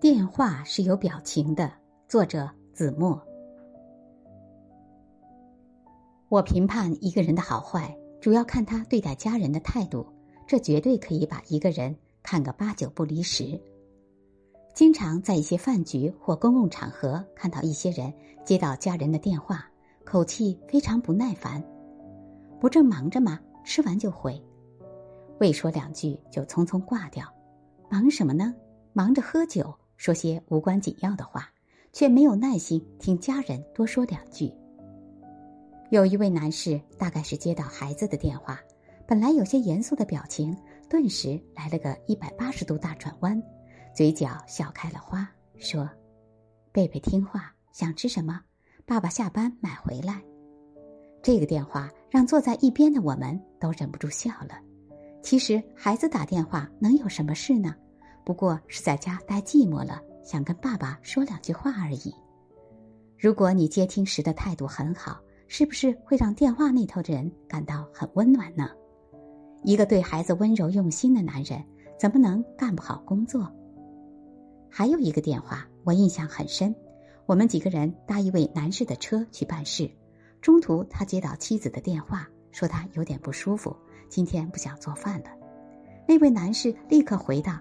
电话是有表情的。作者子墨。我评判一个人的好坏，主要看他对待家人的态度，这绝对可以把一个人看个八九不离十。经常在一些饭局或公共场合看到一些人接到家人的电话，口气非常不耐烦，不正忙着吗？吃完就回，未说两句就匆匆挂掉。忙什么呢？忙着喝酒，说些无关紧要的话。却没有耐心听家人多说两句。有一位男士，大概是接到孩子的电话，本来有些严肃的表情，顿时来了个一百八十度大转弯，嘴角笑开了花，说：“贝贝听话，想吃什么，爸爸下班买回来。”这个电话让坐在一边的我们都忍不住笑了。其实孩子打电话能有什么事呢？不过是在家待寂寞了。想跟爸爸说两句话而已。如果你接听时的态度很好，是不是会让电话那头的人感到很温暖呢？一个对孩子温柔用心的男人，怎么能干不好工作？还有一个电话，我印象很深。我们几个人搭一位男士的车去办事，中途他接到妻子的电话，说他有点不舒服，今天不想做饭了。那位男士立刻回道：“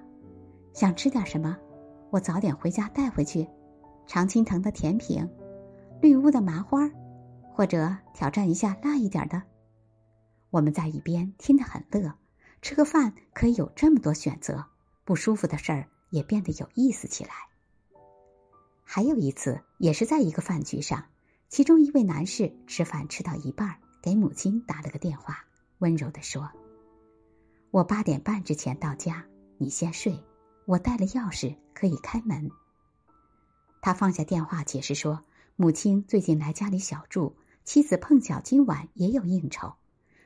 想吃点什么？”我早点回家带回去，常青藤的甜品，绿屋的麻花，或者挑战一下辣一点的。我们在一边听得很乐，吃个饭可以有这么多选择，不舒服的事儿也变得有意思起来。还有一次，也是在一个饭局上，其中一位男士吃饭吃到一半，给母亲打了个电话，温柔的说：“我八点半之前到家，你先睡。”我带了钥匙，可以开门。他放下电话，解释说：“母亲最近来家里小住，妻子碰巧今晚也有应酬。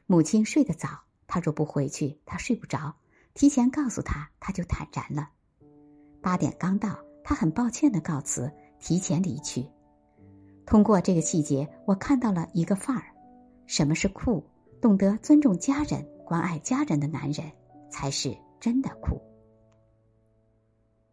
母亲睡得早，他若不回去，他睡不着。提前告诉他，他就坦然了。八点刚到，他很抱歉的告辞，提前离去。通过这个细节，我看到了一个范儿：什么是酷？懂得尊重家人、关爱家人的男人，才是真的酷。”